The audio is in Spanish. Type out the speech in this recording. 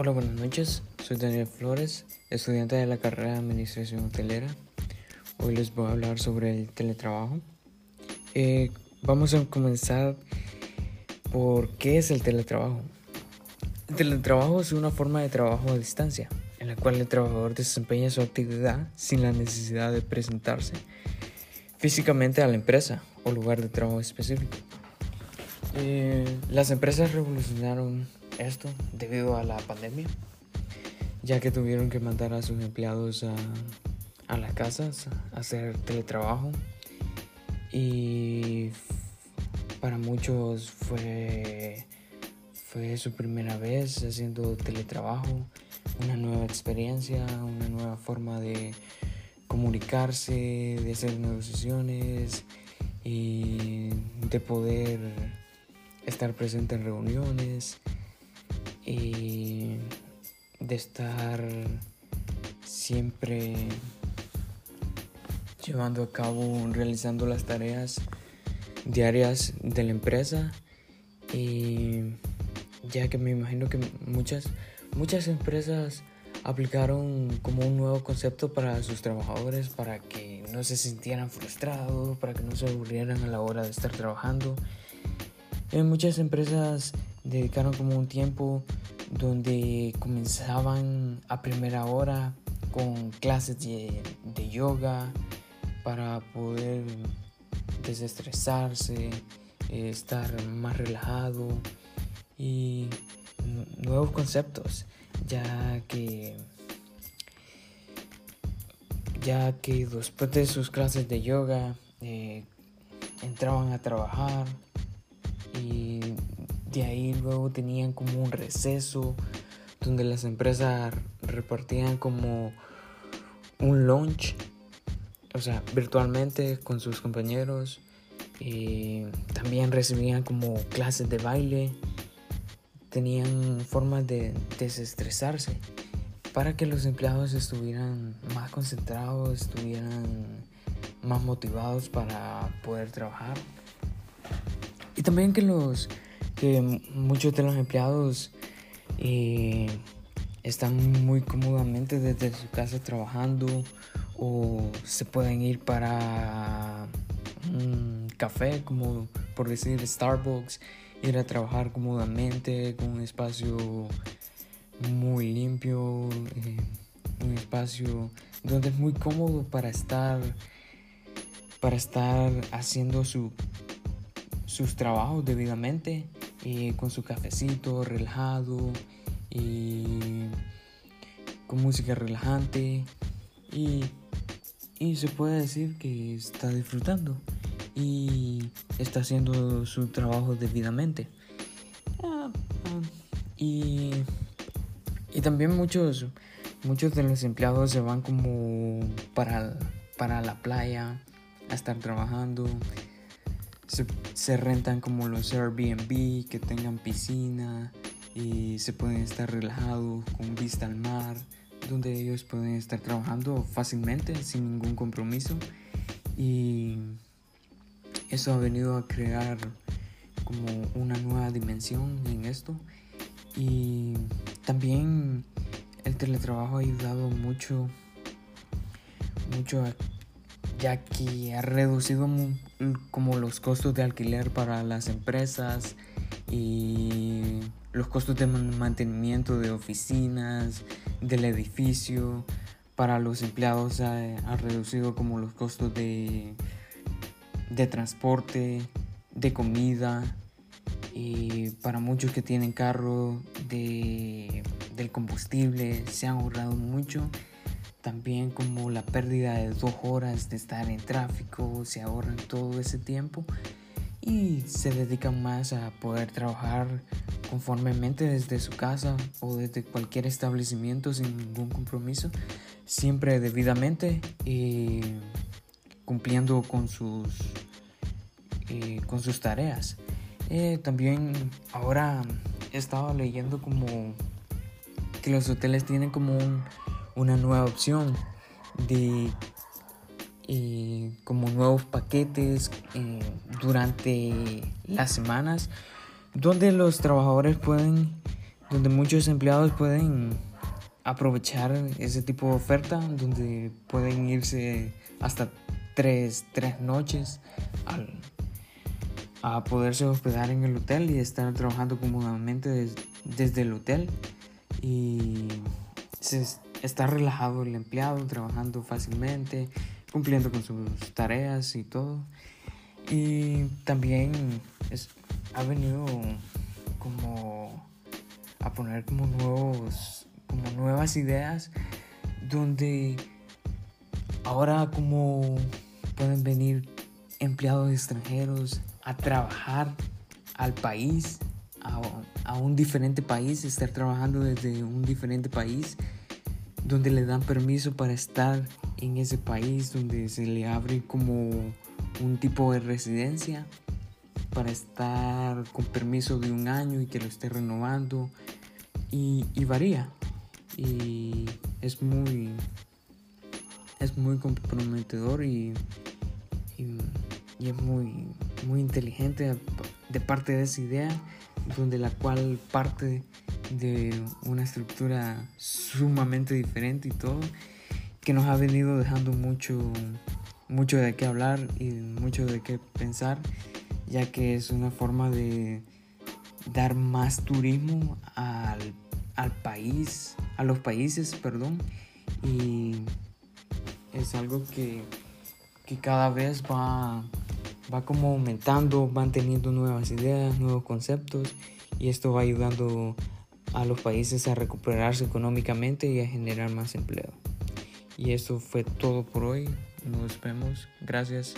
Hola, buenas noches. Soy Daniel Flores, estudiante de la carrera de Administración Hotelera. Hoy les voy a hablar sobre el teletrabajo. Eh, vamos a comenzar por qué es el teletrabajo. El teletrabajo es una forma de trabajo a distancia, en la cual el trabajador desempeña su actividad sin la necesidad de presentarse físicamente a la empresa o lugar de trabajo específico. Eh, las empresas revolucionaron esto debido a la pandemia, ya que tuvieron que mandar a sus empleados a, las casas a hacer teletrabajo. Y para muchos fue, fue su primera vez haciendo teletrabajo, una nueva experiencia, una nueva forma de comunicarse, de hacer negociaciones y de poder estar presente en reuniones y de estar siempre llevando a cabo, realizando las tareas diarias de la empresa y ya que me imagino que muchas muchas empresas aplicaron como un nuevo concepto para sus trabajadores para que no se sintieran frustrados, para que no se aburrieran a la hora de estar trabajando. En muchas empresas dedicaron como un tiempo donde comenzaban a primera hora con clases de, yoga para poder desestresarse, estar más relajado y nuevos conceptos, ya que ya que después de sus clases de yoga eh, entraban a trabajar y de ahí luego tenían como un receso donde las empresas repartían como un lunch, o sea, virtualmente con sus compañeros. Y también recibían como clases de baile. Tenían formas de desestresarse para que los empleados estuvieran más concentrados, estuvieran más motivados para poder trabajar. Y también que los que muchos de los empleados eh, están muy cómodamente desde su casa trabajando o se pueden ir para un café, como por decir Starbucks, ir a trabajar cómodamente con un espacio muy limpio, eh, un espacio donde es muy cómodo para estar para estar haciendo su, sus trabajos debidamente con su cafecito relajado y con música relajante y, y se puede decir que está disfrutando y está haciendo su trabajo debidamente. Ah, y, y también muchos, muchos de los empleados se van como para, para la playa a estar trabajando se, rentan como los Airbnb que tengan piscina y se pueden estar relajados con vista al mar, donde ellos pueden estar trabajando fácilmente sin ningún compromiso. Y eso ha venido a crear como una nueva dimensión en esto. Y también el teletrabajo ha ayudado mucho mucho a ya que ha reducido como los costos de alquiler para las empresas y los costos de mantenimiento de oficinas, del edificio. Para los empleados ha, reducido como los costos de, de transporte, de comida y para muchos que tienen carro de, del combustible se han ahorrado mucho también como la pérdida de dos horas de estar en tráfico, se ahorran todo ese tiempo y se dedican más a poder trabajar conformemente desde su casa o desde cualquier establecimiento sin ningún compromiso, siempre debidamente y cumpliendo con sus, eh, con sus tareas. Eh, también ahora he estado leyendo como que los hoteles tienen como un una nueva opción de eh, como nuevos paquetes eh, durante las semanas donde los trabajadores pueden donde muchos empleados pueden aprovechar ese tipo de oferta, donde pueden irse hasta tres, tres noches a poderse hospedar en el hotel y estar trabajando cómodamente desde el hotel. Y está relajado el empleado trabajando fácilmente cumpliendo con sus tareas y todo. Y también ha venido como a poner como nuevos como nuevas ideas donde ahora como pueden venir empleados extranjeros a trabajar al país, a, un diferente país, estar trabajando desde un diferente país, donde le dan permiso para estar en ese país, donde se le abre como un tipo de residencia para estar con permiso de un año y que lo esté renovando y, varía. Y es muy es muy comprometedor y y es muy, muy inteligente de parte de esa idea, donde la cual parte de una estructura sumamente diferente y todo, que nos ha venido dejando mucho, mucho de qué hablar y mucho de qué pensar, ya que es una forma de dar más turismo al, al país, a los países, perdón, y es algo que, que cada vez va va como aumentando, van teniendo nuevas ideas, nuevos conceptos y esto va ayudando a los países a recuperarse económicamente y a generar más empleo. Y eso fue todo por hoy. Nos vemos. Gracias.